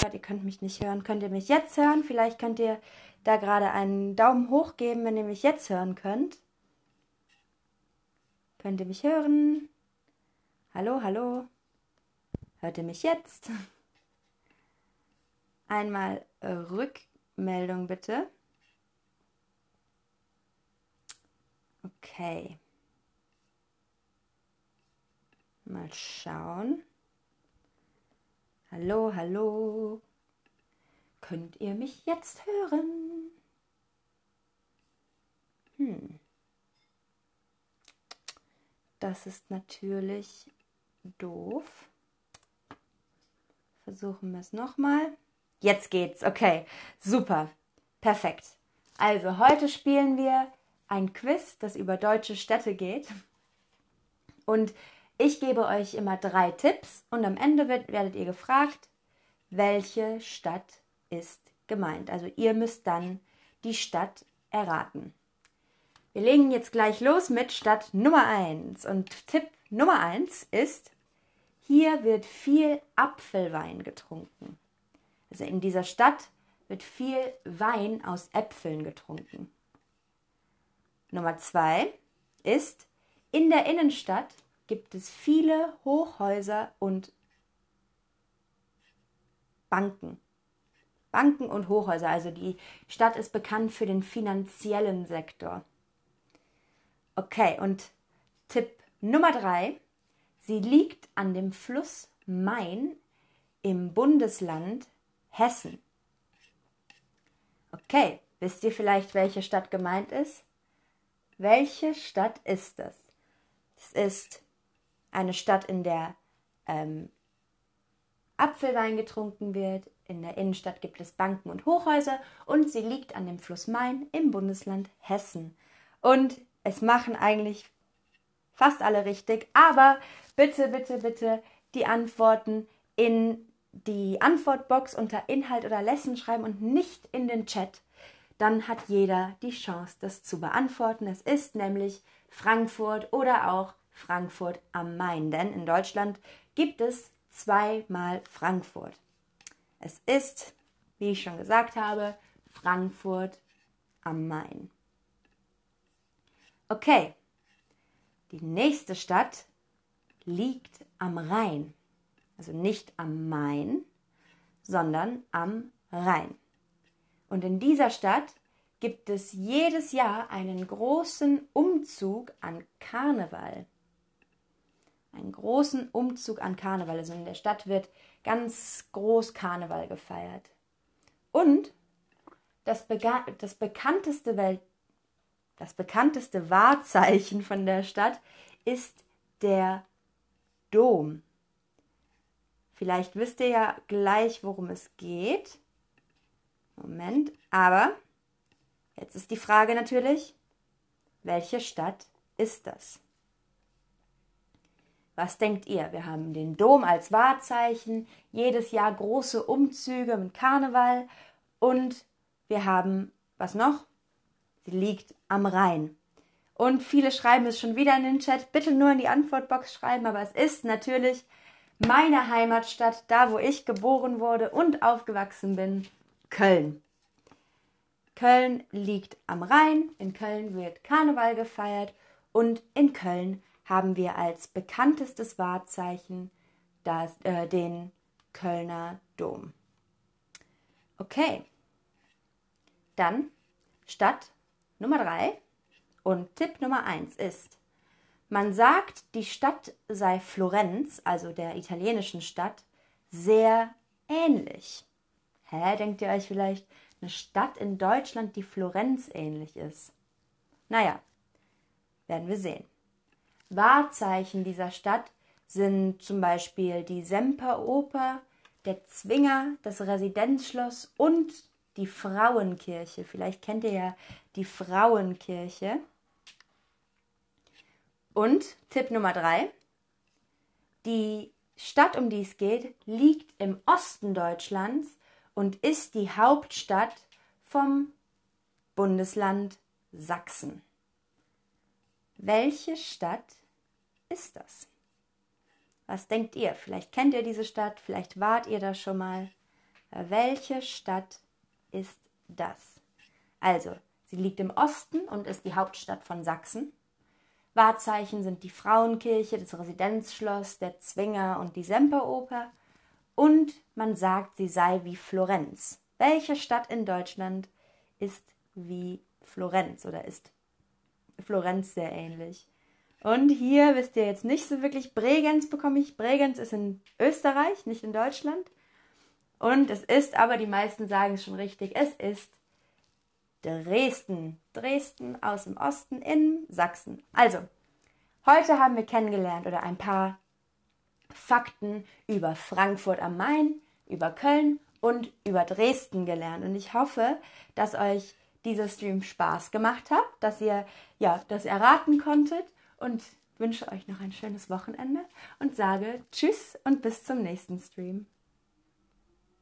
gerade, ihr könnt mich nicht hören. Könnt ihr mich jetzt hören? Vielleicht könnt ihr da gerade einen Daumen hoch geben, wenn ihr mich jetzt hören könnt. Könnt ihr mich hören? Hallo, hallo. Hört ihr mich jetzt? Einmal Rückmeldung bitte. Okay. Mal schauen. Hallo, hallo. Könnt ihr mich jetzt hören? Hm. Das ist natürlich doof. Versuchen wir es nochmal. Jetzt geht's. Okay, super. Perfekt. Also heute spielen wir ein Quiz, das über deutsche Städte geht. Und ich gebe euch immer drei Tipps und am Ende wird, werdet ihr gefragt, welche Stadt ist gemeint. Also ihr müsst dann die Stadt erraten. Wir legen jetzt gleich los mit Stadt Nummer 1. Und Tipp Nummer 1 ist, hier wird viel Apfelwein getrunken. Also in dieser Stadt wird viel Wein aus Äpfeln getrunken. Nummer 2 ist, in der Innenstadt gibt es viele Hochhäuser und Banken. Banken und Hochhäuser. Also die Stadt ist bekannt für den finanziellen Sektor. Okay, und Tipp Nummer drei. Sie liegt an dem Fluss Main im Bundesland Hessen. Okay, wisst ihr vielleicht, welche Stadt gemeint ist? Welche Stadt ist das? Es ist eine Stadt, in der ähm, Apfelwein getrunken wird. In der Innenstadt gibt es Banken und Hochhäuser und sie liegt an dem Fluss Main im Bundesland Hessen. Und es machen eigentlich fast alle richtig, aber bitte, bitte, bitte die Antworten in die Antwortbox unter Inhalt oder Lesson schreiben und nicht in den Chat. Dann hat jeder die Chance, das zu beantworten. Es ist nämlich Frankfurt oder auch Frankfurt am Main. Denn in Deutschland gibt es zweimal Frankfurt. Es ist, wie ich schon gesagt habe, Frankfurt am Main. Okay, die nächste Stadt liegt am Rhein. Also nicht am Main, sondern am Rhein. Und in dieser Stadt gibt es jedes Jahr einen großen Umzug an Karneval einen großen Umzug an Karneval. Also in der Stadt wird ganz groß Karneval gefeiert. Und das, das bekannteste Welt das bekannteste Wahrzeichen von der Stadt ist der Dom. Vielleicht wisst ihr ja gleich, worum es geht. Moment, aber jetzt ist die Frage natürlich, welche Stadt ist das? Was denkt ihr? Wir haben den Dom als Wahrzeichen, jedes Jahr große Umzüge mit Karneval und wir haben, was noch? Sie liegt am Rhein. Und viele schreiben es schon wieder in den Chat. Bitte nur in die Antwortbox schreiben, aber es ist natürlich meine Heimatstadt, da wo ich geboren wurde und aufgewachsen bin, Köln. Köln liegt am Rhein, in Köln wird Karneval gefeiert und in Köln haben wir als bekanntestes Wahrzeichen das, äh, den Kölner Dom. Okay, dann Stadt Nummer drei und Tipp Nummer eins ist, man sagt, die Stadt sei Florenz, also der italienischen Stadt, sehr ähnlich. Hä, denkt ihr euch vielleicht, eine Stadt in Deutschland, die Florenz ähnlich ist? Naja, werden wir sehen. Wahrzeichen dieser Stadt sind zum Beispiel die Semperoper, der Zwinger, das Residenzschloss und die Frauenkirche. Vielleicht kennt ihr ja die Frauenkirche. Und Tipp Nummer drei: Die Stadt, um die es geht, liegt im Osten Deutschlands und ist die Hauptstadt vom Bundesland Sachsen. Welche Stadt ist das? Was denkt ihr? Vielleicht kennt ihr diese Stadt, vielleicht wart ihr da schon mal. Welche Stadt ist das? Also, sie liegt im Osten und ist die Hauptstadt von Sachsen. Wahrzeichen sind die Frauenkirche, das Residenzschloss, der Zwinger und die Semperoper. Und man sagt, sie sei wie Florenz. Welche Stadt in Deutschland ist wie Florenz oder ist Florenz sehr ähnlich? Und hier wisst ihr jetzt nicht so wirklich, Bregenz bekomme ich. Bregenz ist in Österreich, nicht in Deutschland. Und es ist aber, die meisten sagen es schon richtig, es ist Dresden. Dresden aus dem Osten in Sachsen. Also, heute haben wir kennengelernt oder ein paar Fakten über Frankfurt am Main, über Köln und über Dresden gelernt. Und ich hoffe, dass euch dieser Stream Spaß gemacht hat, dass ihr ja das erraten konntet und wünsche euch noch ein schönes Wochenende und sage Tschüss und bis zum nächsten Stream.